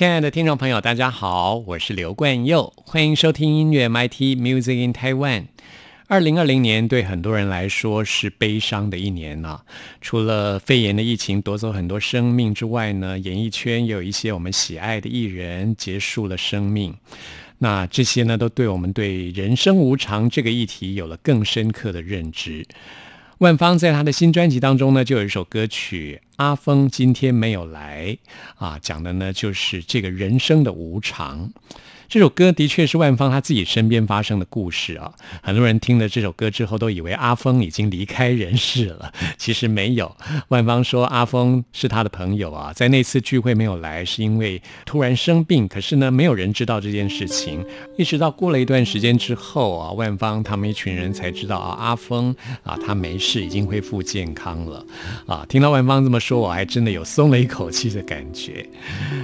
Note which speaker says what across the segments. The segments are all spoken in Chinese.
Speaker 1: 亲爱的听众朋友，大家好，我是刘冠佑，欢迎收听音乐 MIT Music in Taiwan。二零二零年对很多人来说是悲伤的一年呐，除了肺炎的疫情夺走很多生命之外呢，演艺圈也有一些我们喜爱的艺人结束了生命。那这些呢，都对我们对人生无常这个议题有了更深刻的认知。万芳在他的新专辑当中呢，就有一首歌曲《阿峰今天没有来》，啊，讲的呢就是这个人生的无常。这首歌的确是万芳他自己身边发生的故事啊！很多人听了这首歌之后，都以为阿峰已经离开人世了，其实没有。万芳说，阿峰是他的朋友啊，在那次聚会没有来，是因为突然生病。可是呢，没有人知道这件事情，一直到过了一段时间之后啊，万芳他们一群人才知道啊，阿峰啊，他没事，已经恢复健康了啊。听到万芳这么说，我还真的有松了一口气的感觉。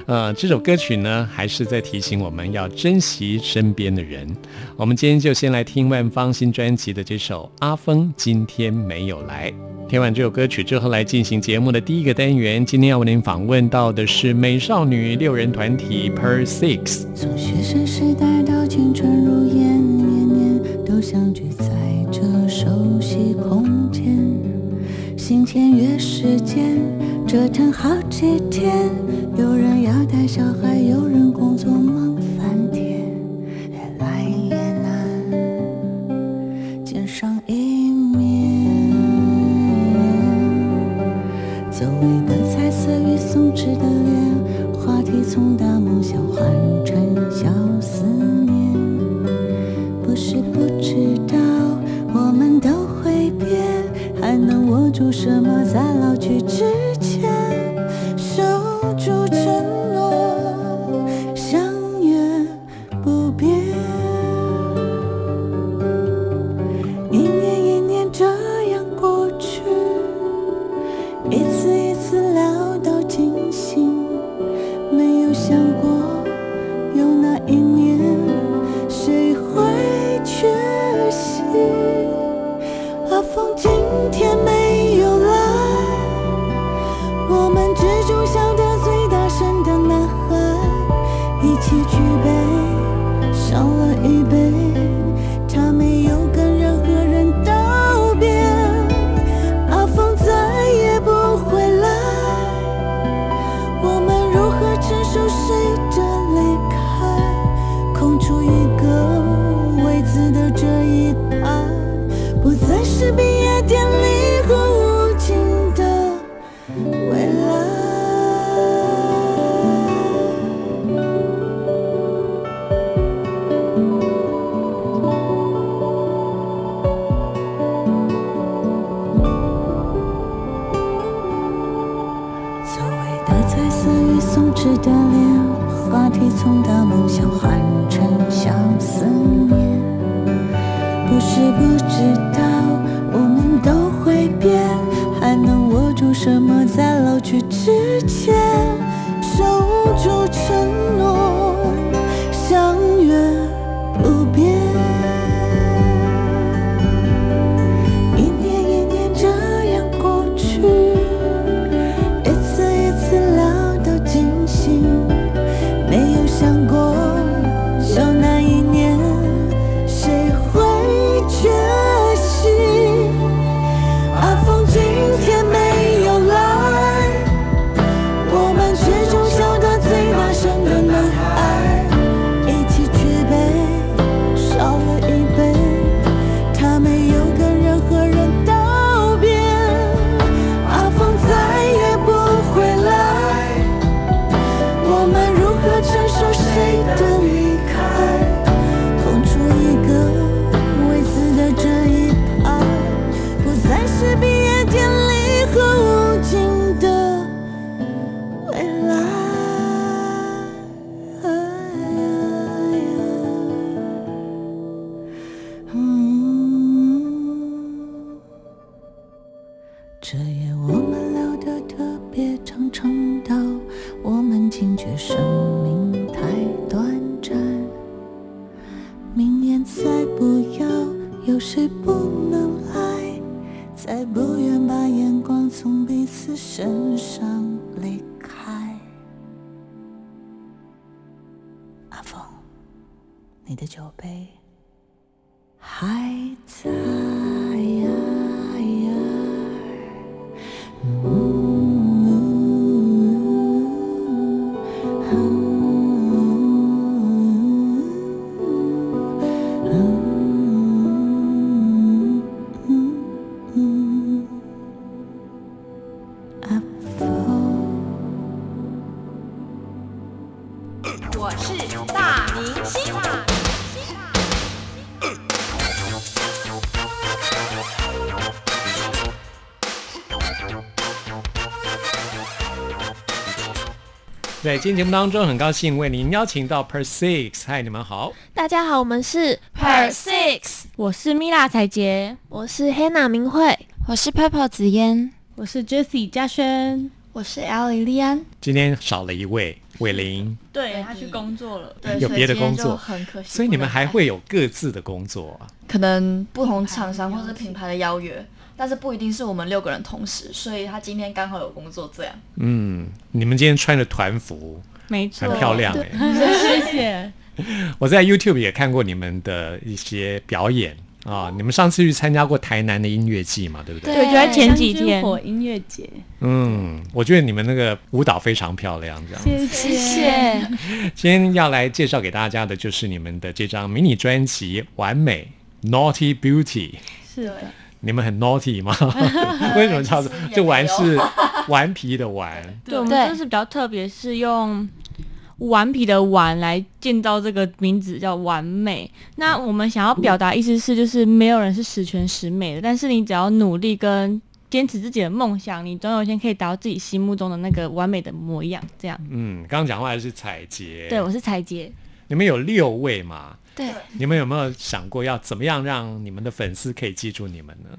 Speaker 1: 呃，这首歌曲呢，还是在提醒我们要。珍惜身边的人。我们今天就先来听万芳新专辑的这首《阿峰今天没有来》。听完这首歌曲之后，来进行节目的第一个单元。今天要为您访问到的是美少女六人团体 Per Six。
Speaker 2: 从学生时代到青春如烟，年年都相聚在这熟悉空间。新签约时间，折腾好几天。有人要带小孩，有人工作忙。所谓的彩色与松弛的脸，话题从大梦想换成小思念，不是不知道，我们都会变，还能握住什么在？身上离开。阿峰，
Speaker 3: 你的酒杯还
Speaker 1: 在在今天节目当中，很高兴为您邀请到 Per Six，嗨，你们好。
Speaker 4: 大家好，我们是
Speaker 3: Per Six，
Speaker 4: 我是米拉彩杰，我是 Hannah 明慧，
Speaker 5: 我是 Purple 紫嫣，
Speaker 6: 我是 Jessie 嘉轩，
Speaker 5: 我是 Ellie 丽安。
Speaker 1: 今天少了一位伟林，
Speaker 6: 对他去工作了，
Speaker 3: 对，
Speaker 1: 有别的工作。
Speaker 3: 很可惜。
Speaker 1: 所以你们还会有各自的工作啊？
Speaker 3: 可能不同厂商或者品牌的邀约，但是不一定是我们六个人同时，所以他今天刚好有工作这样。
Speaker 1: 嗯，你们今天穿的团服，
Speaker 6: 没错，
Speaker 1: 很漂亮哎、
Speaker 6: 谢谢。
Speaker 1: 我在 YouTube 也看过你们的一些表演啊。你们上次去参加过台南的音乐季嘛，对不对？
Speaker 4: 对，就在前几天。
Speaker 6: 火音乐节，
Speaker 1: 嗯，我觉得你们那个舞蹈非常漂亮，这样。
Speaker 6: 谢
Speaker 5: 谢谢。
Speaker 1: 今天要来介绍给大家的就是你们的这张迷你专辑《完美 Naughty Beauty》。
Speaker 6: 是的，
Speaker 1: 你们很 naughty 吗？为什么叫就玩是 顽皮的玩？
Speaker 4: 对，我们
Speaker 5: 对
Speaker 4: 这次比较特别，是用顽皮的“顽”来建造这个名字，叫完美。那我们想要表达意思是，就是没有人是十全十美的，但是你只要努力跟坚持自己的梦想，你总有一天可以达到自己心目中的那个完美的模样。这样，
Speaker 1: 嗯，刚刚讲话的是彩杰，
Speaker 4: 对我是彩杰。
Speaker 1: 你们有六位嘛？
Speaker 5: 对，
Speaker 1: 你们有没有想过要怎么样让你们的粉丝可以记住你们呢？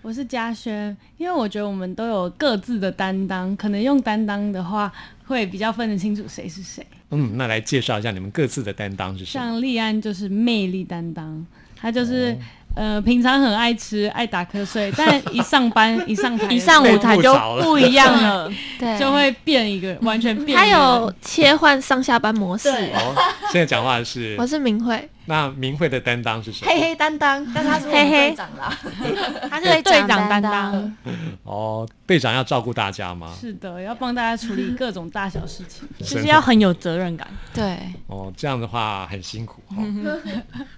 Speaker 6: 我是嘉轩，因为我觉得我们都有各自的担当，可能用担当的话会比较分得清楚谁是谁。
Speaker 1: 嗯，那来介绍一下你们各自的担当是什么？
Speaker 6: 像立安就是魅力担当，他就是、
Speaker 1: 哦
Speaker 6: 呃平常很爱吃爱打瞌睡，但一上班一上台
Speaker 4: 一上舞台就不一样了，
Speaker 5: 对，
Speaker 6: 就会变一个完全变
Speaker 4: 还
Speaker 6: 一个人。
Speaker 4: 有切换上下班模式。
Speaker 6: 对
Speaker 1: 哦，现在讲话的是
Speaker 4: 我是明慧，
Speaker 1: 那明慧的担当是什么？
Speaker 3: 黑黑担当，但他是我们
Speaker 4: 嘿嘿
Speaker 3: 队长啦。
Speaker 4: 他是队长担
Speaker 5: 担
Speaker 4: 当。
Speaker 1: 哦，队长要照顾大家吗？
Speaker 6: 是的，要帮大家处理各种大小事情。
Speaker 4: 就是要很有责任感。
Speaker 5: 对，
Speaker 1: 哦，这样的话很辛苦哈、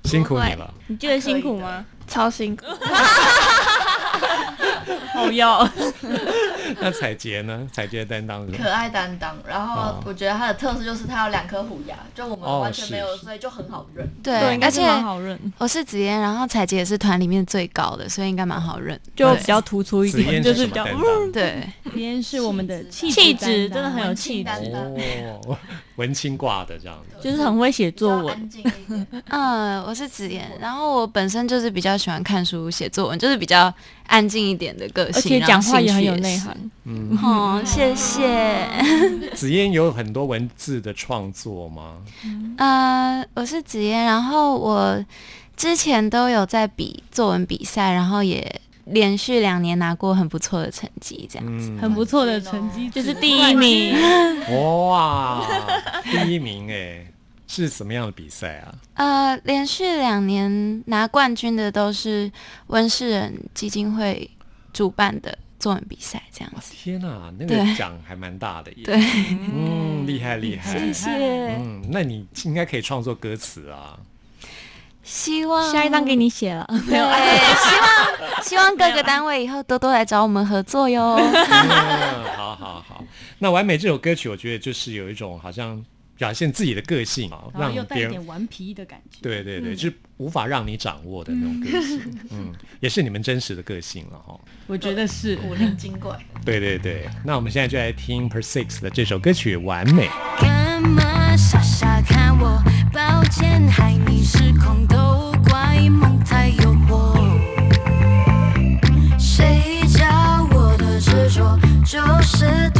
Speaker 1: 辛苦你了。
Speaker 4: 你觉得辛苦吗？超辛苦。
Speaker 6: 好要，
Speaker 1: 那彩杰呢？彩杰的担当是
Speaker 3: 可？爱担当，然后
Speaker 1: 哦
Speaker 3: 我觉得他的特色就是他有两颗虎牙，就我们
Speaker 1: 哦
Speaker 3: 完全没有，
Speaker 1: 是
Speaker 3: 所以就很好认。
Speaker 5: 对，
Speaker 6: 应该是
Speaker 5: 而且
Speaker 6: 蛮好认。
Speaker 5: 我是紫嫣，然后彩杰也是团里面最高的，所以应该蛮好认。
Speaker 4: 就比较突出一点，就是是比较？
Speaker 5: 对，
Speaker 6: 今天是我们的气
Speaker 4: 气
Speaker 6: 质
Speaker 4: 真的很有气质，
Speaker 3: 担当
Speaker 1: 哦，文青挂的这样子。
Speaker 4: 就是很会写作文。
Speaker 5: 嗯，我是紫嫣，然后我本身就是比较喜欢看书、写作文，就是比较安静一点的个性，
Speaker 4: 而且讲话也很有内涵。。
Speaker 1: 嗯，
Speaker 5: 哦，谢谢。
Speaker 1: 紫嫣有很多文字的创作吗？
Speaker 5: 呃，我是紫嫣，然后我之前都有在比作文比赛，然后也连续两年拿过很不错的成绩，这样子。
Speaker 1: 嗯，
Speaker 6: 很不错的成绩，
Speaker 4: 就是第一名，
Speaker 1: 哇，第一名哎，是什么样的比赛啊？
Speaker 5: 呃，连续两年拿冠军的都是温世仁基金会主办的作文比赛，这样
Speaker 1: 哇，
Speaker 5: 子。
Speaker 1: 天哪，那个奖还蛮大的耶。
Speaker 5: 对，
Speaker 1: 嗯，厉害厉害。
Speaker 5: 谢谢。
Speaker 1: 嗯，那你应该可以创作歌词啊。
Speaker 5: 希望
Speaker 4: 下一张给你写了。
Speaker 5: 对，希望希望各个单位以后多多来找我们合作哟。
Speaker 1: 嗯，好好好。那《完美》这首歌曲，我觉得就是有一种好像表现自己的个性啊，
Speaker 6: 然后又带一
Speaker 1: 让别人
Speaker 6: 点顽皮的感觉。
Speaker 1: 对对对，就是无法让你掌握的那种个性。嗯，也是你们真实的个性了哈。
Speaker 6: 我觉得是。
Speaker 3: 古灵精怪。
Speaker 1: 对对对，那我们现在就来听 Per Six 的这首歌曲《完美》。
Speaker 2: 干嘛傻傻看我？抱歉，害你失控，都怪梦太诱惑。谁叫我的执着，就是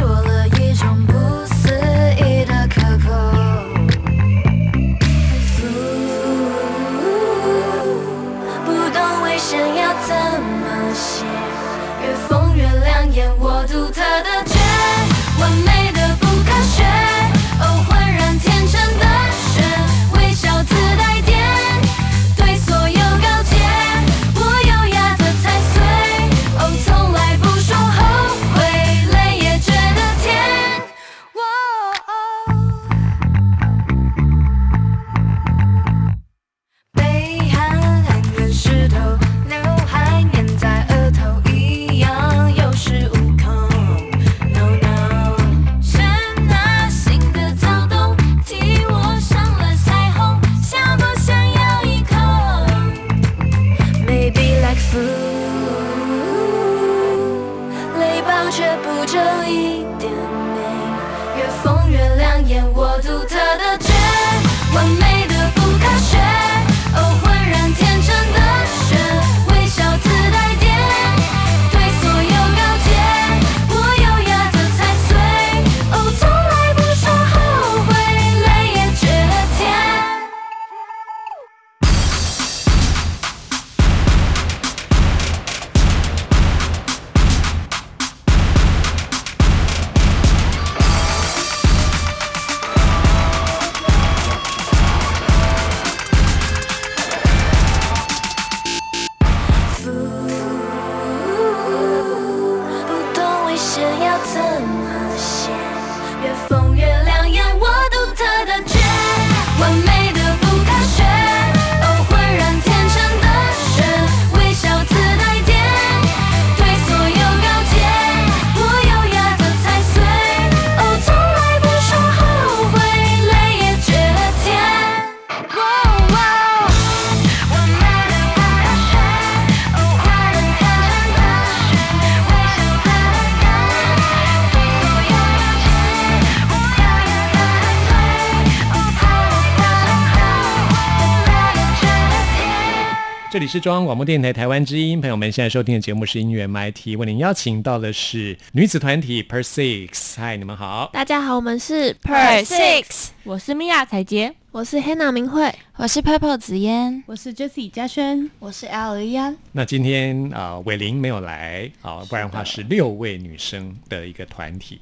Speaker 1: 这里是中央广播电台台湾之音，朋友们现在收听的节目是音乐 MIT，为您邀请到的是女子团体 Per Six，嗨，你们好。
Speaker 7: 大家好，我们是
Speaker 5: Per Six，
Speaker 4: 我是米娅彩洁，
Speaker 7: 我是 Hannah 明慧。
Speaker 5: 我是 Purple 紫嫣。
Speaker 6: 我是 Jessie 嘉轩，
Speaker 3: 我是 L 依安，
Speaker 1: 那今天啊，伟玲没有来啊，不然的话是六位女生的一个团体。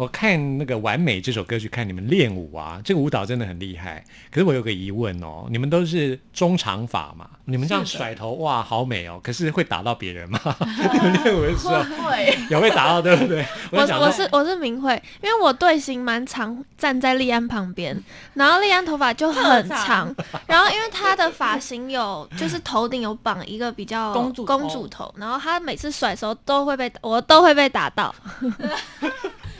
Speaker 1: 我看那个《完美》这首歌曲，看你们练舞啊，这个舞蹈真的很厉害。可是我有个疑问哦，你们都是中长发嘛？你们这样甩头哇，好美哦！可是会打到别人吗？你们练舞的时候
Speaker 3: 会
Speaker 1: 也会打到，对不对？
Speaker 7: 我我是我是明慧，因为我队形蛮长，站在丽安旁边，然后丽安头发就很长，然后因为她的发型有就是头顶有绑一个比较
Speaker 4: 公主
Speaker 7: 公主头，然后她每次甩的时候都会被我都会被打到，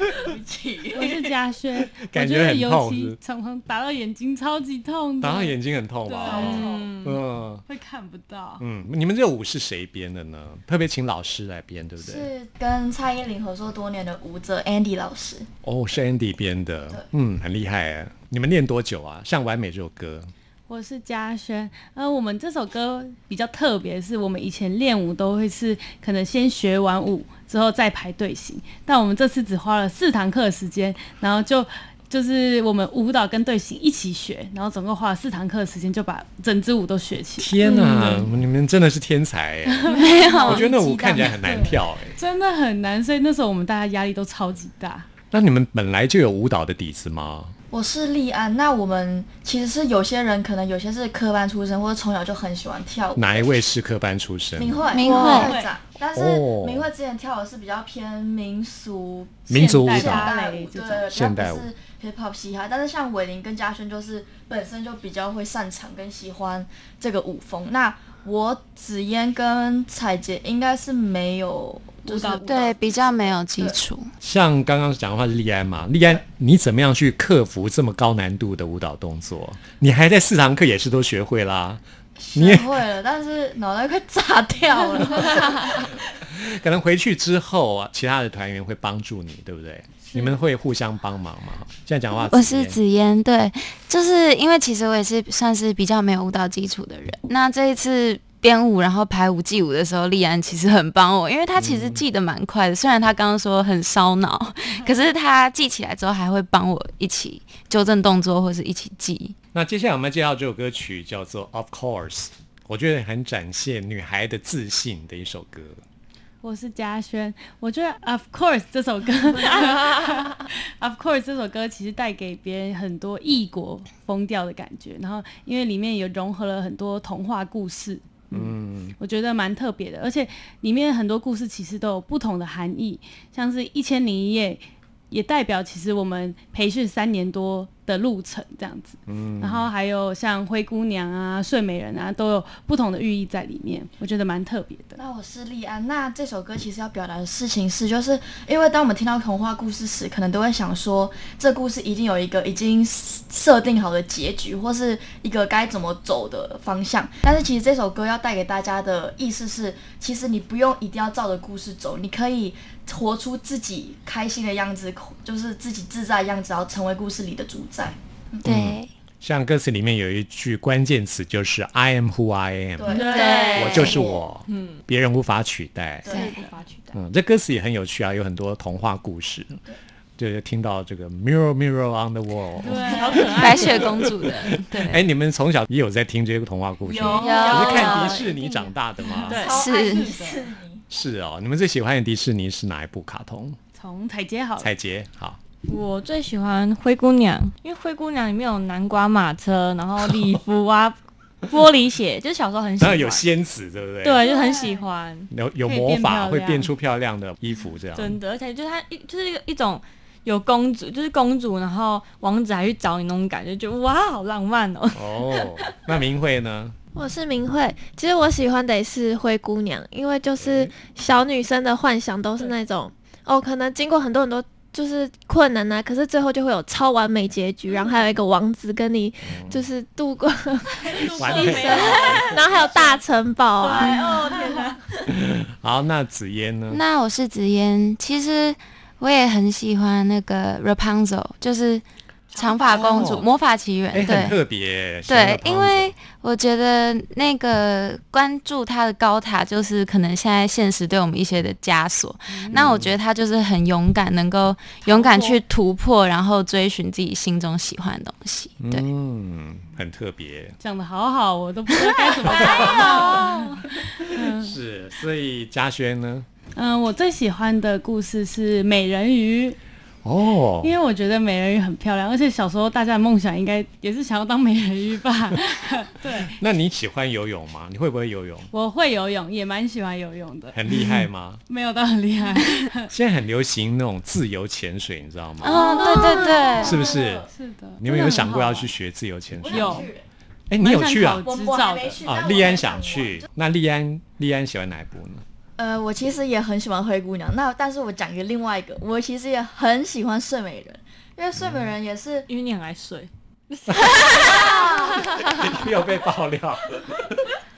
Speaker 6: 我是嘉轩，
Speaker 1: 感觉很痛是
Speaker 6: 其常常打到眼睛，超级痛的，
Speaker 1: 打到眼睛很痛吧？
Speaker 6: 对
Speaker 1: 嗯
Speaker 6: 会看不到。
Speaker 1: 嗯，你们这个舞是谁编的呢？特别请老师来编，对不对？
Speaker 3: 是跟蔡依林合作多年的舞者 Andy 老师。
Speaker 1: 哦，是 Andy 编的，嗯，很厉害哎。你们练多久啊？像《完美》这首歌，
Speaker 6: 我是嘉轩，呃，我们这首歌比较特别，是我们以前练舞都会是可能先学完舞之后再排队形，但我们这次只花了四堂课的时间，然后就就是我们舞蹈跟队形一起学，然后总共花了四堂课的时间就把整支舞都学起来，
Speaker 1: 天哪，你们真的是天才 哎！
Speaker 5: 没有，
Speaker 1: 我觉得那舞看起来很难跳哎。
Speaker 6: 真的很难，所以那时候我们大家压力都超级大。
Speaker 1: 那你们本来就有舞蹈的底子吗？
Speaker 3: 我是立安，那我们其实是有些人可能有些是科班出身，或者从小就很喜欢跳舞。
Speaker 1: 哪一位是科班出身？
Speaker 3: 明慧，
Speaker 5: 明慧
Speaker 3: 会长，但是
Speaker 1: 哦
Speaker 3: 明慧之前跳的是比较偏民俗、
Speaker 1: 民族舞蹈
Speaker 3: 现代舞，对，
Speaker 1: 现代舞
Speaker 3: 不是 hip hop 嘻哈。但是像伟林跟嘉轩就是本身就比较会擅长跟喜欢这个舞风。那我紫嫣跟彩洁应该是没有就是
Speaker 6: 舞蹈
Speaker 5: 对，比较没有基础。
Speaker 1: 像刚刚讲的话是利安嘛，利安，你怎么样去克服这么高难度的舞蹈动作？你还在四堂课也是都学会啦，你也
Speaker 3: 学会了，但是脑袋快炸掉了。
Speaker 1: 可能回去之后啊，其他的团员会帮助你，对不对？你们会互相帮忙吗？现在讲话，
Speaker 5: 我是紫嫣，对，就是因为其实我也是算是比较没有舞蹈基础的人。那这一次编舞然后排舞记舞的时候，丽安其实很帮我，因为她其实记得蛮快的。虽然她刚刚说很烧脑，可是她记起来之后还会帮我一起纠正动作或是一起记。
Speaker 1: 那接下来我们介绍这首歌曲叫做《Of Course》，我觉得很展现女孩的自信的一首歌。
Speaker 6: 我是嘉轩，我觉得《Of Course》这首歌，《Of Course》这首歌其实带给别人很多异国风调的感觉，然后因为里面有融合了很多童话故事，嗯，我觉得蛮特别的，而且里面很多故事其实都有不同的含义，像是《一千零一夜》也代表其实我们培训三年多的路程这样子，嗯，然后还有像灰姑娘啊、睡美人啊，都有不同的寓意在里面，我觉得蛮特别的。
Speaker 3: 那我是丽安，那这首歌其实要表达的事情是，就是因为当我们听到童话故事时，可能都会想说，这故事一定有一个已经设定好的结局，或是一个该怎么走的方向。但是其实这首歌要带给大家的意思是，其实你不用一定要照着故事走，你可以活出自己开心的样子，就是自己自在的样子，然后成为故事里的主宰。
Speaker 5: 对，
Speaker 1: 像歌词里面有一句关键词就是 "I am who I am"，
Speaker 3: 对
Speaker 4: 对
Speaker 1: 我就是我，嗯，别人无法取代。
Speaker 3: 对
Speaker 4: 无法取代。
Speaker 1: 嗯，这歌词也很有趣啊，有很多童话故事，就听到这个 "Mirror Mirror on the Wall"。
Speaker 4: 对，好可爱。
Speaker 5: 白雪公主的，对，
Speaker 1: 哎，你们从小也有在听这些童话故事？
Speaker 3: 有
Speaker 1: 你是看迪士尼长大的吗？
Speaker 4: 对
Speaker 5: 是
Speaker 3: 迪士尼
Speaker 1: 是哦。你们最喜欢的迪士尼是哪一部卡通？
Speaker 6: 从彩杰好了，
Speaker 1: 彩杰，好。
Speaker 4: 我最喜欢灰姑娘，因为灰姑娘里面有南瓜马车，然后礼服啊、玻璃鞋，就是小时候很喜欢。
Speaker 1: 有仙子，对不对？，
Speaker 4: 对，就很喜欢，
Speaker 1: 有有魔法，会变出漂亮的衣服，这样。
Speaker 4: 真的，而且就是它一就是一个一种有公主，就是公主，然后王子还去找你那种感觉，就哇，好浪漫哦。
Speaker 1: 哦，那明慧呢？
Speaker 7: 我是明慧，其实我喜欢的也是灰姑娘，因为就是小女生的幻想都是那种哦，可能经过很多很多就是困难啊，可是最后就会有超完美结局，然后还有一个王子跟你就是度过
Speaker 1: 一生。
Speaker 7: 然后还有大城堡啊，
Speaker 4: 哦天哪！
Speaker 1: 好，那紫嫣呢？
Speaker 5: 那我是紫嫣，其实我也很喜欢那个 Rapunzel，就是长发公主，
Speaker 1: 哦
Speaker 5: 魔法奇缘，对。
Speaker 1: 特别。
Speaker 5: 对，因为我觉得那个关注他的高塔，就是可能现在现实对我们一些的枷锁。那我觉得他就是很勇敢，能够勇敢去突破，然后追寻自己心中喜欢的东西。对，
Speaker 1: 嗯，很特别。
Speaker 6: 讲的好好，我都不知道该怎么讲。
Speaker 1: 是，所以嘉轩呢？
Speaker 6: 嗯，我最喜欢的故事是美人鱼，
Speaker 1: 哦
Speaker 6: 因，为我觉得美人鱼很漂亮，而且小时候大家的梦想应该也是想要当美人鱼吧？对，
Speaker 1: 那你喜欢游泳吗？你会不会游泳？
Speaker 6: 我会游泳，也蛮喜欢游泳的，
Speaker 1: 很厉害吗？
Speaker 6: 没有到很厉害。
Speaker 1: 现在很流行那种自由潜水，你知道吗？
Speaker 5: 哦，对对对，
Speaker 1: 是不是？
Speaker 6: 是的，
Speaker 1: 你们有想过要去学自由潜水？
Speaker 6: 有
Speaker 1: 哎，你有去啊
Speaker 6: 蛮？
Speaker 3: 我
Speaker 6: 执照的
Speaker 3: 我还没去
Speaker 1: 啊，
Speaker 3: 但我在
Speaker 1: 丽安想
Speaker 3: 想
Speaker 1: 去。那丽安，丽安喜欢哪一部呢？
Speaker 3: 呃，我其实也很喜欢灰姑娘，那但是我讲一个另外一个，我其实也很喜欢睡美人，因为睡美人也是，
Speaker 4: 因为你很爱睡，
Speaker 1: 又被爆料。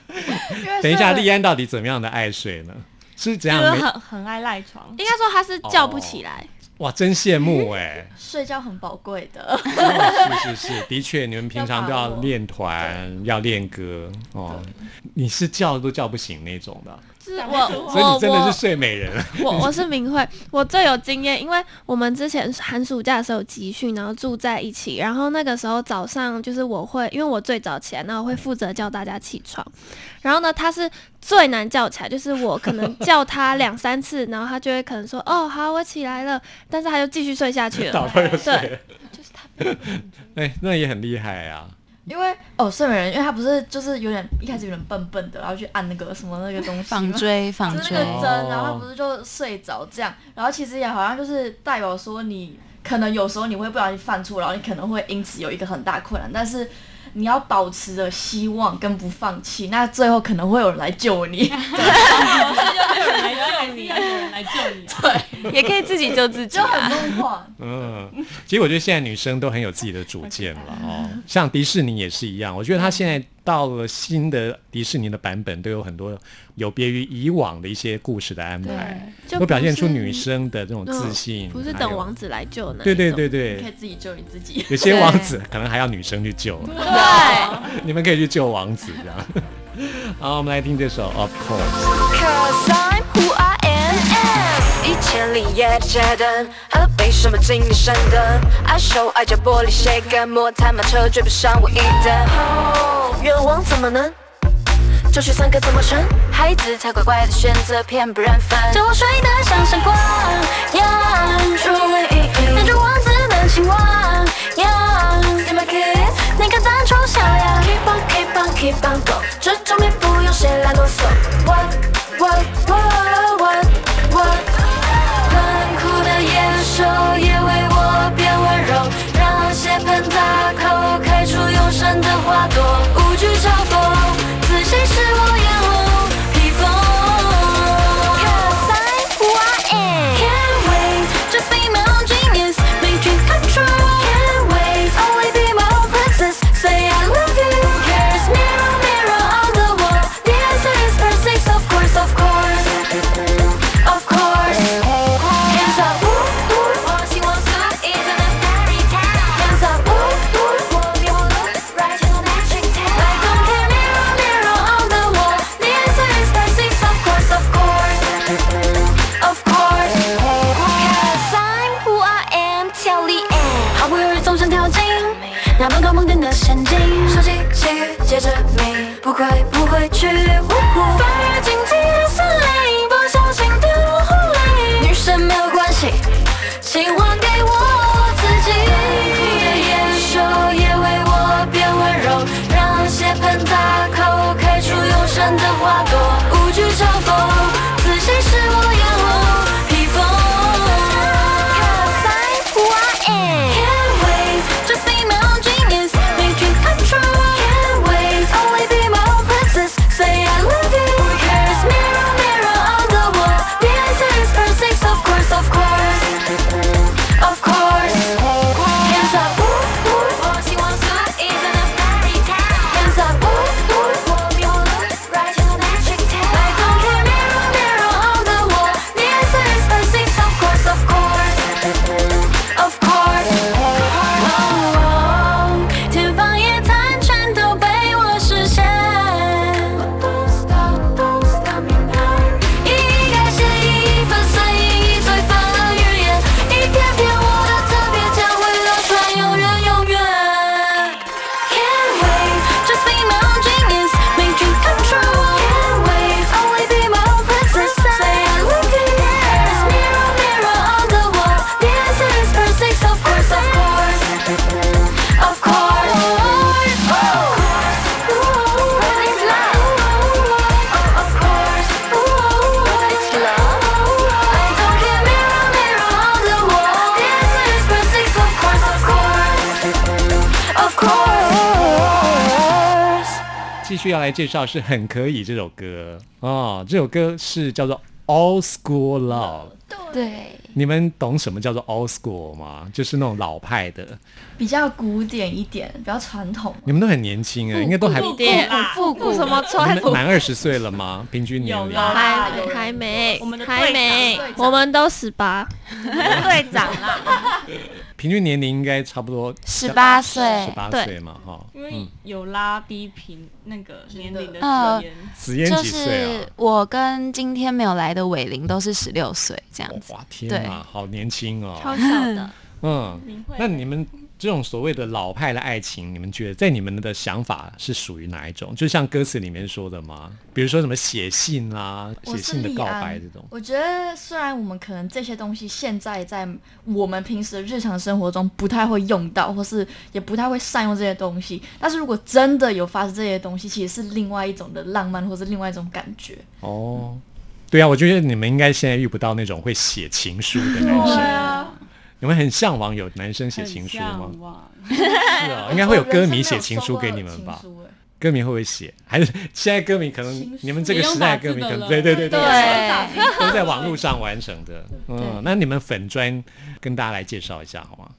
Speaker 1: 等一下，
Speaker 3: 睡美
Speaker 1: 丽安到底怎么样的爱睡呢？是怎
Speaker 4: 就是
Speaker 1: 样没？
Speaker 4: 很很爱赖床。
Speaker 7: 应该说他是叫不起来。
Speaker 1: 哇，真羡慕哎！
Speaker 3: 睡觉很宝贵的，
Speaker 1: 哦是是是，的确，你们平常都要练团，要练歌哦。你是叫都叫不醒那种的，
Speaker 7: 就是我
Speaker 1: 所以
Speaker 7: 我我
Speaker 1: 你真的是睡美人。
Speaker 7: 我我是明慧，我最有经验，因为我们之前寒暑假的时候集训，然后住在一起，然后那个时候早上就是我会，因为我最早起来，那我会负责叫大家起床，然后呢，他是最难叫起来，就是我可能 叫他两三次，然后他就会可能说哦好我起来了，但是他就继续睡下去了，
Speaker 1: 倒头就睡
Speaker 7: 对。
Speaker 1: 了。哎，那也很厉害啊！
Speaker 3: 因为哦睡美人，因为他不是就是有点一开始有点笨笨的，然后去按那个什么那个东西吗
Speaker 5: 仿追仿追
Speaker 3: 就是那，个针，
Speaker 1: 哦
Speaker 3: 然后他不是就睡着这样，然后其实也好像就是代表说你可能有时候你会不小心犯错，然后你可能会因此有一个很大困难，但是你要保持着希望跟不放弃，那最后可能会有人来救你。
Speaker 6: 有人来救你，有人来救你。
Speaker 3: 对，
Speaker 5: 也可以自己救自己
Speaker 3: 就很
Speaker 5: 啊。
Speaker 3: 梦幻。
Speaker 1: 嗯，其实我觉得现在女生都很有自己的主见了 哦，像迪士尼也是一样。我觉得她现在到了新的迪士尼的版本，都有很多有别于以往的一些故事的安排，
Speaker 7: 就
Speaker 1: 都表现出女生的这种自信，
Speaker 7: 不是等王子来救呢
Speaker 1: 对对对对，
Speaker 3: 你可以自己救你自己。
Speaker 1: 有些王子 可能还要女生去救，
Speaker 7: 对。
Speaker 1: 你们可以去救王子这样。好，我们来听这首《Of Course》。
Speaker 8: Cause I'm who I am. 一千零夜的街灯，喝杯什么经历深灯？爱手爱脚玻璃鞋跟摩擦马车追不上我一灯。哦，愿望怎么能？就去三个怎么成？孩子才乖乖的选择偏不认分，叫我睡得像闪光呀，注意，男主王子的青蛙呀，See my kiss，你看咱丑小鸭，Keep on keep on keep on go，这种面不用谁来啰嗦。What what what，手也为我变温柔，让血盆大口开出永生的花朵，无惧嘲讽，自信是我
Speaker 1: 介绍是很可以这首歌哦，这首歌是叫做 All School Love。
Speaker 5: 对，
Speaker 1: 你们懂什么叫做 Old School 吗？就是那种老派的。
Speaker 3: 比较古典一点，比较传统。
Speaker 1: 你们都很年轻哎，应该都还
Speaker 7: 古典复古什么
Speaker 1: 你
Speaker 7: 穿
Speaker 1: 们满二十岁了吗？平均年龄
Speaker 7: 还
Speaker 6: 有
Speaker 7: 还没，
Speaker 6: 我们的
Speaker 7: 还没我们都十八，
Speaker 4: 队长啦，
Speaker 1: 平均年龄应该差不多
Speaker 5: 十八岁
Speaker 1: 十，八岁嘛，哈。
Speaker 6: 因为有拉低平那个年龄的
Speaker 5: 呃
Speaker 6: 之间，
Speaker 1: 子嫣
Speaker 5: 就
Speaker 1: 几岁啊
Speaker 5: 是？我跟今天没有来的伟玲都是十六岁这样子。
Speaker 1: 哇，天
Speaker 5: 对
Speaker 1: 哪，好年轻哦
Speaker 7: 超
Speaker 1: 哦。
Speaker 7: 小的。
Speaker 1: 嗯，那你们这种所谓的老派的爱情，你们觉得在你们的想法是属于哪一种？就像歌词里面说的吗？比如说什么写信啦、写信的告白这种。
Speaker 3: 我觉得虽然我们可能这些东西现在在我们平时的日常生活中不太会用到，或是也不太会善用这些东西，但是如果真的有发生这些东西，其实是另外一种的浪漫，或是另外一种感觉。
Speaker 1: 哦，对啊，我觉得你们应该现在遇不到那种会写情书的男生。
Speaker 3: 啊，
Speaker 1: 你们很向往有男生写情书吗
Speaker 6: 很？向往
Speaker 1: 是啊，应该会有歌迷写情书给你们吧？歌迷会不会写？还是现在歌迷可能你们这个时代的歌迷可能对对对对，都在网络上完成的。嗯，那你们粉砖跟大家来介绍一下好吗？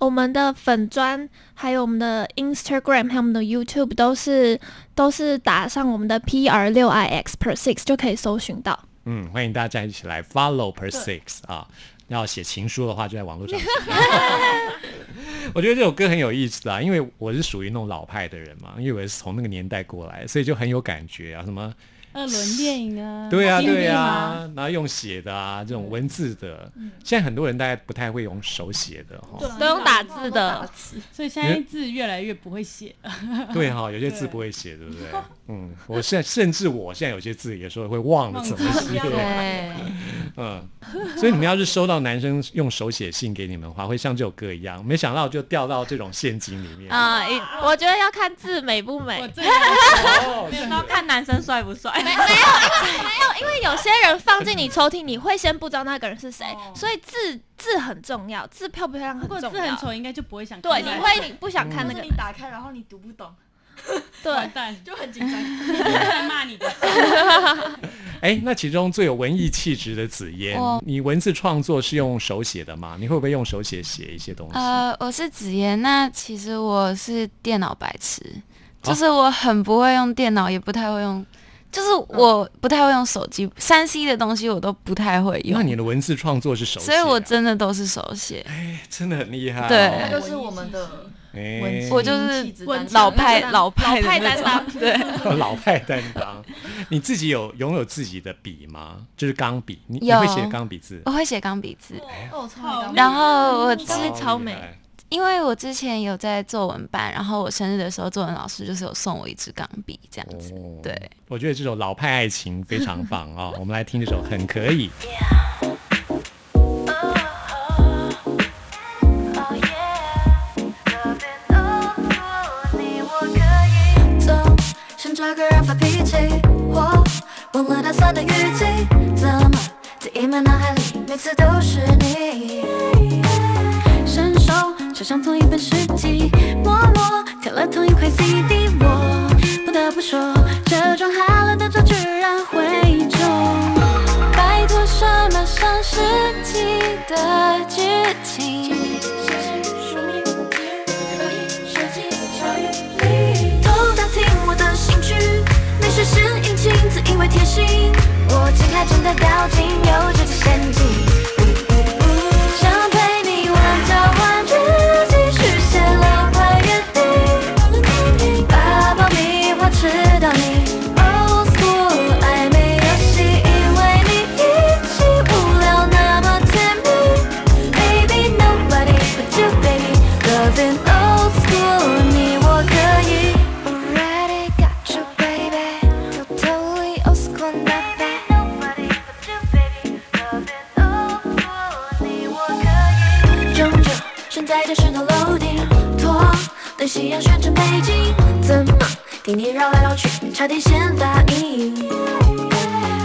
Speaker 7: 我们的粉砖，还有我们的 Instagram，还有我们的 YouTube 都是都是打上我们的 PR 六 IX per six 就可以搜寻到。
Speaker 1: 嗯，欢迎大家一起来 follow per six 啊。要写情书的话，就在网络上写。我觉得这首歌很有意思啊，因为我是属于那种老派的人嘛，因为我是从那个年代过来，所以就很有感觉啊。什么
Speaker 6: 二轮电影啊，
Speaker 1: 对呀、
Speaker 6: 经历
Speaker 1: 对呀、
Speaker 6: 嘛
Speaker 1: 然后用写的啊，这种文字的，现在很多人大概不太会用手写的哈。
Speaker 7: 都用打字的，
Speaker 6: 所以现在字越来越不会写了。
Speaker 1: 对哈，有些字不会写，对不对？嗯，我现在甚至我现在有些字有时候会忘了怎么写。
Speaker 5: 对，
Speaker 1: 嗯，所以你们要是收到男生用手写信给你们的话，会像这首歌一样，没想到就掉到这种陷阱里面。
Speaker 7: 啊、我觉得要看字美不美。
Speaker 6: 我最
Speaker 1: 哦
Speaker 4: 然后看男生帅不帅。
Speaker 7: 没没有，因为没有，因为有些人放进你抽屉，你会先不知道那个人是谁，
Speaker 6: 哦
Speaker 7: 所以字字很重要，字漂不漂亮
Speaker 6: 如
Speaker 7: 很重要。
Speaker 6: 果字很丑，应该就不会想看
Speaker 7: 对。你会你不想看那个
Speaker 3: 你，打开，然后你读不懂，
Speaker 7: 对
Speaker 6: 完，蛋，
Speaker 3: 就很紧张。
Speaker 6: 在骂你的。
Speaker 1: 哎，那其中最有文艺气质的紫嫣，你文字创作是用手写的吗？你会不会用手写写一些东西？
Speaker 5: 呃，我是紫嫣，那其实我是电脑白痴，
Speaker 1: 哦
Speaker 5: 就是我很不会用电脑，也不太会用，就是我不太会用手机，三 C 的东西我都不太会用。
Speaker 1: 那，你的文字创作是手写、啊，
Speaker 5: 所以我真的都是手写。
Speaker 1: 哎真的很厉害、哦。
Speaker 5: 对。
Speaker 3: 那就是我们的
Speaker 1: 哎。
Speaker 5: 我就是老派 老派
Speaker 7: 担
Speaker 5: 当，对，
Speaker 1: 老派担当。你自己有拥有自己的笔吗？就是钢笔，你会写钢笔字？
Speaker 5: 我会写钢笔字，
Speaker 3: 哦，超美
Speaker 5: 然后我之
Speaker 1: 哦
Speaker 7: 超美
Speaker 5: 因为我之前有在作文班，然后我生日的时候，作文老师就是有送我一支钢笔这样子，
Speaker 1: 哦
Speaker 5: 对。
Speaker 1: 我觉得这首老派爱情非常棒啊、我们来听这首《很可以》。
Speaker 8: 总想找个人发脾气，我忘了打算的语气，怎么在一满脑海里每次都是你？手就像同一本诗集，默默挑了同一块 CD，我不得不说，这种寒冷的装居然会中。拜托，什么上世纪的剧情？偷打听我的兴趣，没实现引擎，自以为贴心。我竟还真的掉进有这些陷阱。在这石头楼顶，拖等夕阳选成背景，怎么听你绕来绕去，差点先答应。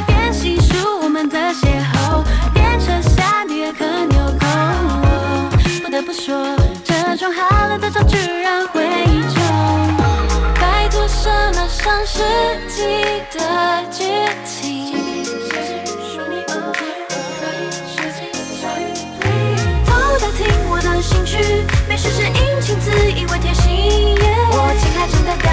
Speaker 8: 边细数我们的邂逅，边扯下你的可纽扣。不得不说，这种好冷的装置让回忆重。拜托，什么上世纪的剧情？没实现引擎，自以为贴心。我情还真的掉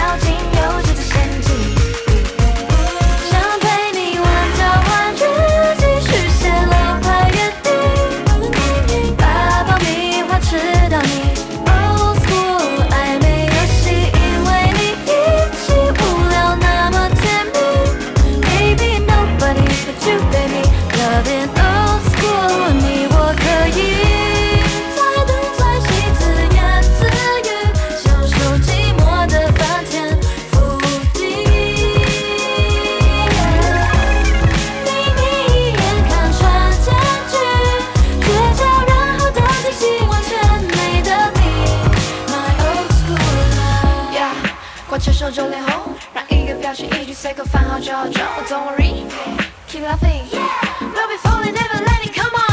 Speaker 8: 脸红，让一个表情一句随口翻好就好就，Don't worry，keep laughing，we'll be falling never letting come on。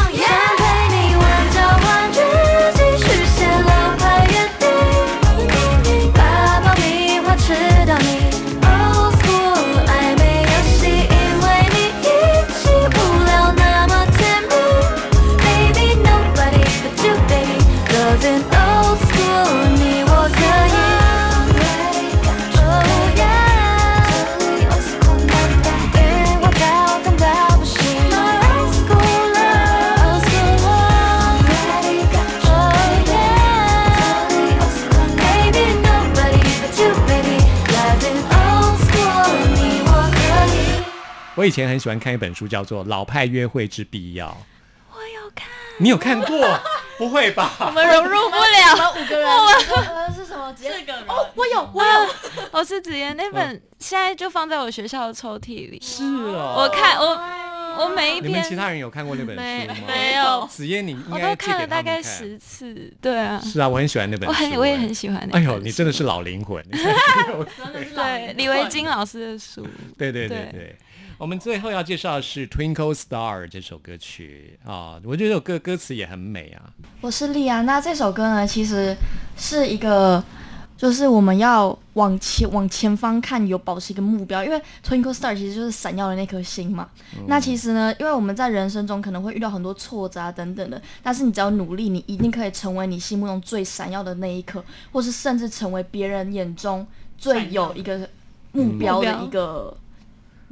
Speaker 8: 我以
Speaker 1: 前很喜欢看一本书，叫做《老派约会之必要》。
Speaker 7: 我有看，
Speaker 1: 你有看过？不会吧？
Speaker 7: 我们融入不了
Speaker 3: 我
Speaker 7: 了。
Speaker 3: 们五个人，呃是什么？
Speaker 6: 四个人
Speaker 3: 哦，我有，我有。
Speaker 5: 我是子妍那本，现在就放在我学校的抽屉里。
Speaker 1: 是哦。
Speaker 5: 我看我我每一
Speaker 1: 你们其他人有看过那本
Speaker 7: 没
Speaker 1: 书吗？
Speaker 7: 没有，
Speaker 1: 子嫣，你应
Speaker 5: 我都看了大概十次，对啊，
Speaker 1: 是啊，我很喜欢那本书。
Speaker 5: 我很我也很喜欢。
Speaker 1: 哎呦，你真的是老灵魂。你看
Speaker 5: 对李维京老师的书，
Speaker 1: 对对对
Speaker 5: 对
Speaker 1: 对。我们最后要介绍的是《Twinkle Star》这首歌曲啊，我觉得这首歌歌词也很美啊。
Speaker 3: 我是莉安。那这首歌呢，其实是一个，就是我们要往前往前方看，有保持一个目标。因为 Twinkle Star 其实就是闪耀的那颗星嘛。那其实呢，因为我们在人生中可能会遇到很多挫折啊等等的，但是你只要努力，你一定可以成为你心目中最闪耀的那一刻，或是甚至成为别人眼中最有一个目标的一个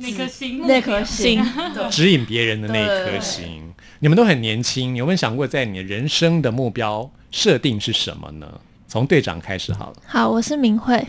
Speaker 6: 那颗心，
Speaker 3: 那颗心。
Speaker 1: 指引别人的那一颗
Speaker 3: 对
Speaker 1: 心。你们都很年轻，你有没有想过，在你的人生的目标设定是什么呢？从队长开始好了。
Speaker 7: 好，我是明慧。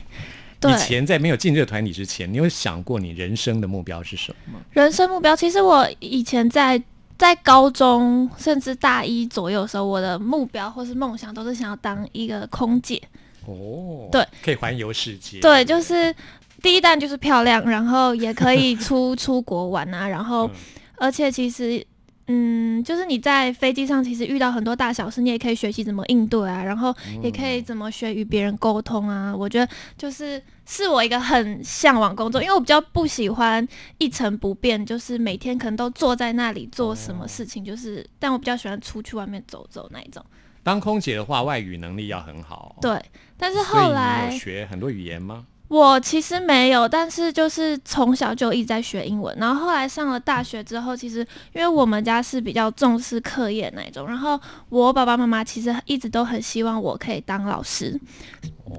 Speaker 1: 以，前在没有进这个团体之前，你有想过你人生的目标是什么？
Speaker 7: 人生目标，其实我以前在在高中甚至大一左右的时候，我的目标或是梦想都是想要当一个空姐。
Speaker 1: 哦，
Speaker 7: 对，
Speaker 1: 可以环游世界。
Speaker 7: 对，就是第一弹就是漂亮，然后也可以出 出国玩啊，然后
Speaker 1: 嗯
Speaker 7: 而且其实。嗯，就是你在飞机上其实遇到很多大小事，你也可以学习怎么应对啊，然后也可以怎么学与别人沟通啊。我觉得就是是我一个很向往工作，因为我比较不喜欢一成不变，就是每天可能都坐在那里做什么事情，就是但我比较喜欢出去外面走走那一种。
Speaker 1: 当空姐的话，外语能力要很好。，
Speaker 7: 对，但是后来
Speaker 1: 学很多语言吗？
Speaker 7: 我其实没有，但是就是从小就一直在学英文，然后后来上了大学之后，其实因为我们家是比较重视课业那一种，然后我爸爸妈妈其实一直都很希望我可以当老师，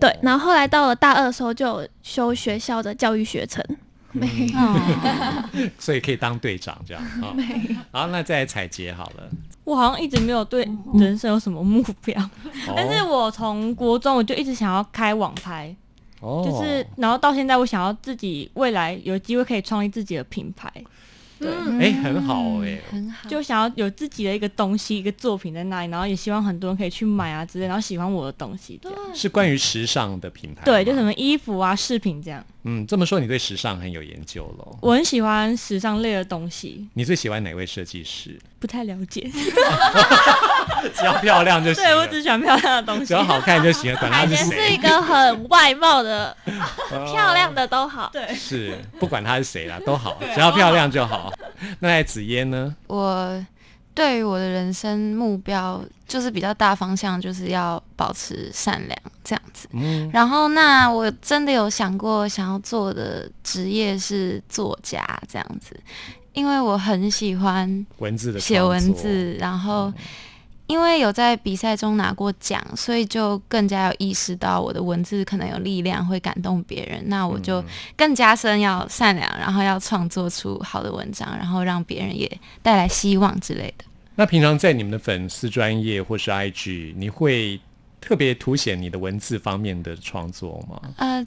Speaker 7: 对，然后后来到了大二的时候就有修学校的教育学程，没
Speaker 1: 所以可以当队长这样啊。好，那再来彩杰好了。
Speaker 4: 我好像一直没有对人生有什么目标，但是
Speaker 1: 哦
Speaker 4: 我从国中我就一直想要开网拍，
Speaker 1: 哦
Speaker 4: 就是然后到现在我想要自己未来有机会可以创立自己的品牌，对
Speaker 1: 哎，很好哎。
Speaker 5: 很好。
Speaker 4: 就想要有自己的一个东西一个作品在那里，然后也希望很多人可以去买啊之类，然后喜欢我的东西这样。
Speaker 1: 是关于时尚的品牌。
Speaker 4: 对，就什么衣服啊、饰品这样。
Speaker 1: 嗯，这么说你对时尚很有研究喽。
Speaker 4: 我很喜欢时尚类的东西，
Speaker 1: 你最喜欢哪位设计师？
Speaker 4: 不太了解。
Speaker 1: 只要漂亮就行
Speaker 4: 对我，只喜欢漂亮的东西
Speaker 1: 只要。好看就行了，管他
Speaker 7: 海
Speaker 1: 是谁。
Speaker 7: 是一个很外貌的、
Speaker 1: 哦
Speaker 7: 漂亮的都好。
Speaker 4: 对，
Speaker 1: 是不管他是谁啦，都好，只要漂亮就好。那来紫嫣呢？
Speaker 5: 我对于我的人生目标就是比较大方向，就是要保持善良这样子。
Speaker 1: 嗯，
Speaker 5: 然后，那我真的有想过想要做的职业是作家这样子，因为我很喜欢
Speaker 1: 文字的
Speaker 5: 写，文字，然后因为有在比赛中拿过奖，所以就更加有意识到我的文字可能有力量，会感动别人。那我就
Speaker 1: 嗯
Speaker 5: 更加深要善良，然后要创作出好的文章，然后让别人也带来希望之类的。
Speaker 1: 那平常在你们的粉丝专业或是 IG，你会特别凸显你的文字方面的创作吗？
Speaker 5: 呃，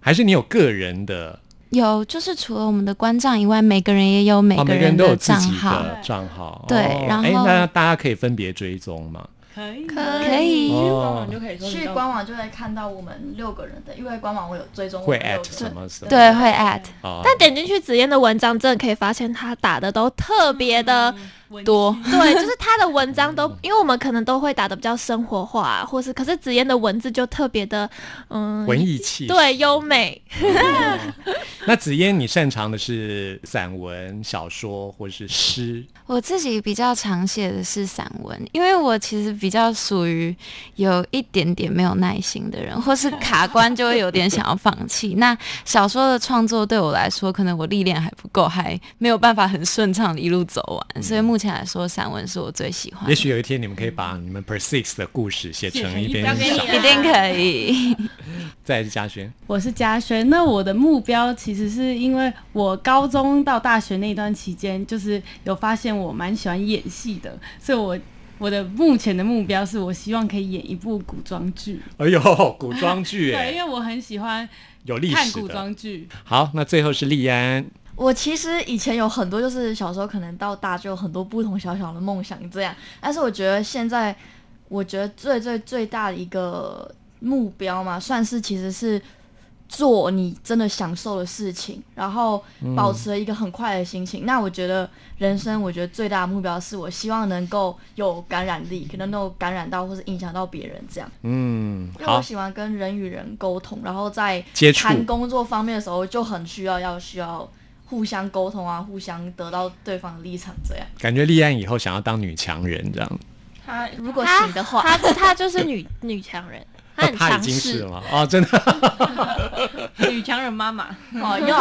Speaker 1: 还是你有个人的？
Speaker 5: 有就是除了我们的官账以外，每个人也有每
Speaker 1: 哦，
Speaker 5: 个
Speaker 1: 人都有
Speaker 5: 的账号。
Speaker 1: 的账号。
Speaker 5: 对
Speaker 1: 哦
Speaker 5: 然后
Speaker 1: 哎那大家可以分别追踪吗？
Speaker 6: 可以，
Speaker 5: 可以
Speaker 1: 官网，
Speaker 4: 就可以
Speaker 3: 去官网就会看到我们六个人的，因为官网我有追踪
Speaker 1: 会 at 什么什么？
Speaker 5: 对，会 at
Speaker 1: 哦，
Speaker 7: 但点进去紫嫣的文章，真的可以发现他打的都特别的
Speaker 5: 多。
Speaker 7: 对，就是他的文章都，因为我们可能都会打的比较生活化、啊，或是，可是紫嫣的文字就特别的，嗯，
Speaker 1: 文艺气息。
Speaker 7: 对，优美。
Speaker 1: 哦 那紫嫣，你擅长的是散文、小说或是诗？
Speaker 5: 我自己比较常写的是散文，因为我其实比较属于有一点点没有耐心的人，或是卡关就会有点想要放弃。那小说的创作对我来说，可能我历练还不够，还没有办法很顺畅的一路走完，所以目前来说，散文是我最喜欢。
Speaker 1: 也许有一天你们可以把你们 Persix 的故事写成一篇小
Speaker 6: 写成一
Speaker 5: 定可以。
Speaker 1: 再来是嘉轩，
Speaker 6: 我是嘉轩。那我的目标其实是因为我高中到大学那段期间，就是有发现我蛮喜欢演戏的，所以我我的目前的目标是我希望可以演一部古装剧。
Speaker 1: 哎呦，古装剧
Speaker 6: 对，
Speaker 1: 哎，
Speaker 6: 因为我很喜欢
Speaker 1: 有历
Speaker 6: 看古。装剧。
Speaker 1: 好，那最后是丽安，
Speaker 3: 我其实以前有很多，就是小时候可能到大就有很多不同小小的梦想这样，但是我觉得现在，我觉得最最最大的一个目标嘛，算是其实是做你真的享受的事情，然后保持一个很快的心情。那我觉得人生，我觉得最大的目标是我希望能够有感染力，可能能够感染到或是影响到别人这样。
Speaker 1: 嗯，
Speaker 3: 因为我喜欢跟人与人沟通，然后在
Speaker 1: 接触
Speaker 3: 谈工作方面的时候就很需要要需要互相沟通啊，互相得到对方的立场这样。
Speaker 1: 感觉立案以后想要当女强人这样，
Speaker 7: 她
Speaker 3: 如果
Speaker 7: 他
Speaker 3: 行的话
Speaker 7: 她她就是女 女强人，他很强
Speaker 1: 他已经是
Speaker 7: 势
Speaker 1: 了。吗？哦，真的。
Speaker 4: 女强人妈妈。
Speaker 3: 哦，要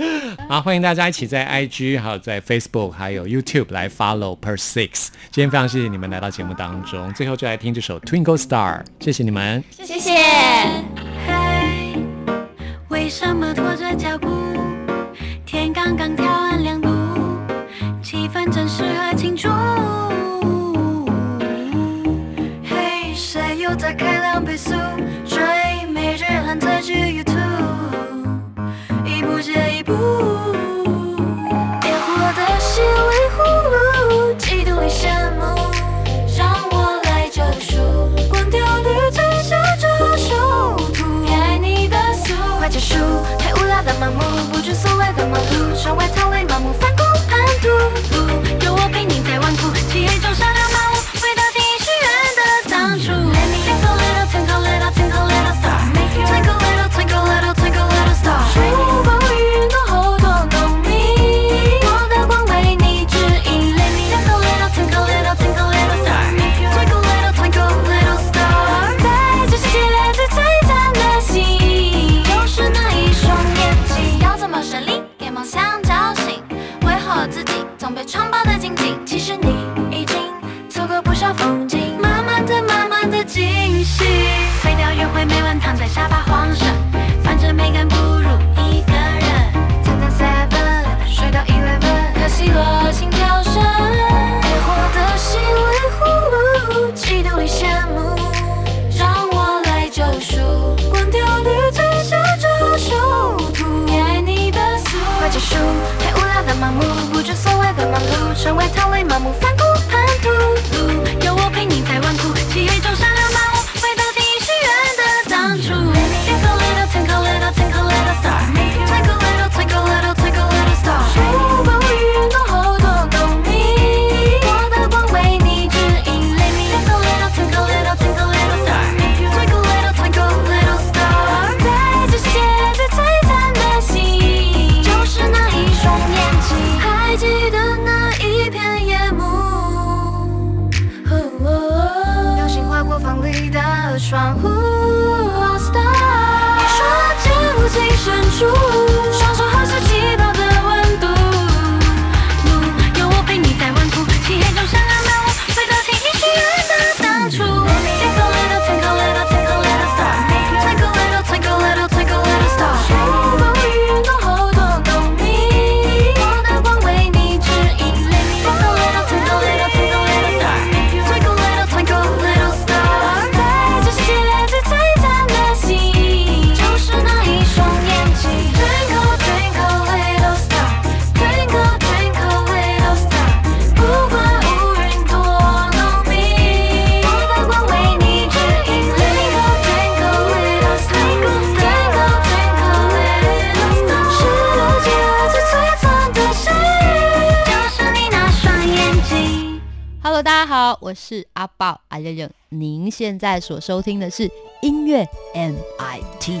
Speaker 1: 好，欢迎大家一起在 IG、还有在 Facebook、还有 YouTube 来 follow Per Six。今天非常谢谢你们来到节目当中，最后就来听这首 Twinkle Star，谢谢你们。
Speaker 7: 谢谢。
Speaker 8: 嘿，为什么拖着脚步？天刚刚调暗两度，气氛正适合庆祝。嘿，谁又在开两倍速追每日韩特剧 YouTube？一步接一步，别活得稀里糊涂，嫉妒里羡慕，让我来救赎，关掉滤镜下这首图，爱你的速快结束，太无聊的麻木，不知所路，窗外逃离盲目
Speaker 9: Hello，大家好，我是阿豹阿六六。您现在所收听的是音乐 MIT。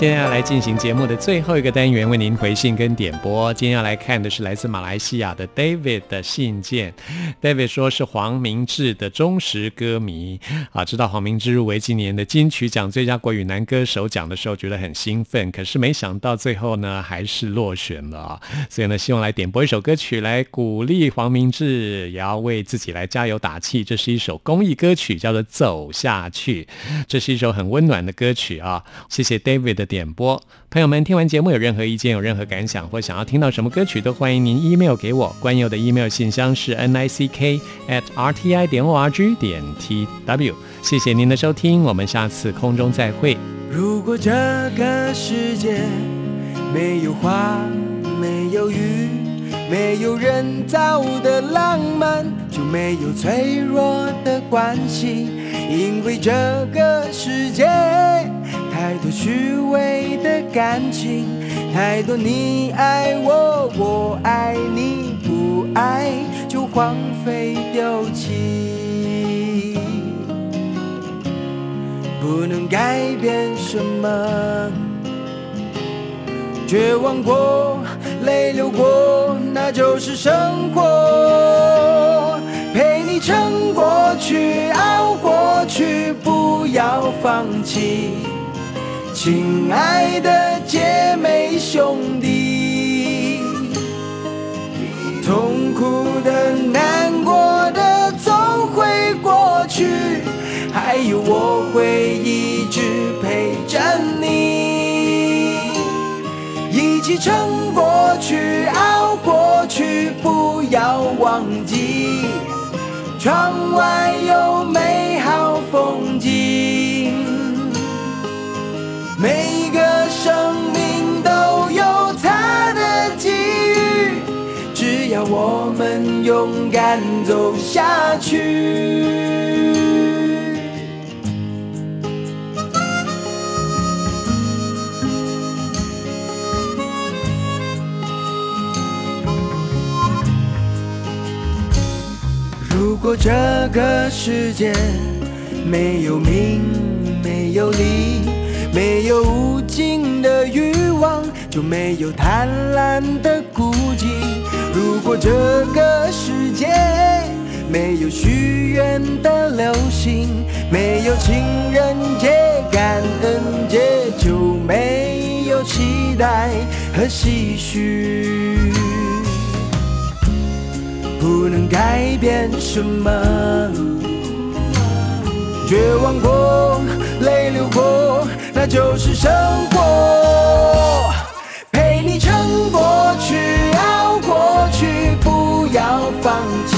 Speaker 1: 现在要来进行节目的最后一个单元，为您回信跟点播。今天要来看的是来自马来西亚的 David 的信件。David 说是黄明志的忠实歌迷啊，知道黄明志入围今年的金曲奖最佳国语男歌手奖的时候，觉得很兴奋。可是没想到最后呢，还是落选了啊。所以呢，希望来点播一首歌曲来鼓励黄明志，也要为自己来加油打气。这是一首公益歌曲，叫做《走下去》。这是一首很温暖的歌曲啊。谢谢 David 的。点播，朋友们听完节目有任何意见、有任何感想或想要听到什么歌曲，都欢迎您 email 给我。关佑的 email 信箱是 n i c k at r t i 点 o r g 点 t w。谢谢您的收听，我们下次空中再会。
Speaker 10: 如果这个世界没有花，没有雨，没有人造的浪漫，就没有脆弱的关系，因为这个世界。太多虚伪的感情，太多你爱我，我爱你，不爱就荒废丢弃。不能改变什么，绝望过，泪流过，那就是生活。陪你撑过去，熬过去，不要放弃。亲爱的姐妹兄弟，痛苦的、难过的总会过去，还有我会一直陪着你，起撑过去、熬过去，不要忘记，窗外有美好风景。每个生命都有它的机遇，只要我们勇敢走下去。果这个世界没有名，没有利。没有无尽的欲望，就没有贪婪的孤寂。如果这个世界没有许愿的流星，没有情人节、感恩节，就没有期待和唏嘘。不能改变什么，绝望过，泪流过。那就是生活，陪你撑过去，熬过去，不要放弃，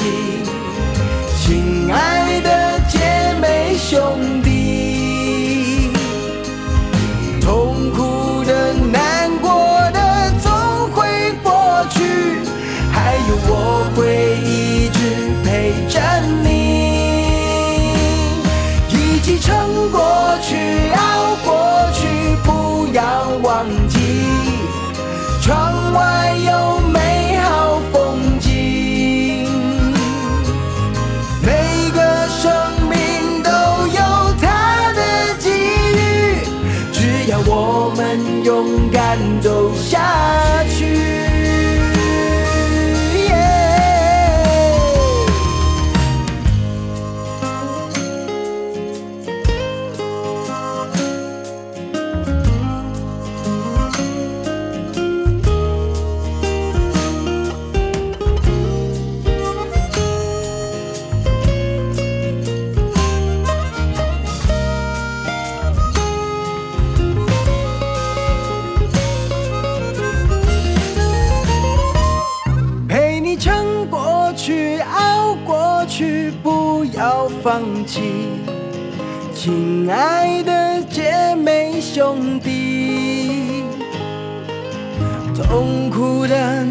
Speaker 10: 亲爱的姐妹兄弟，走亲爱的姐妹兄弟，痛苦的、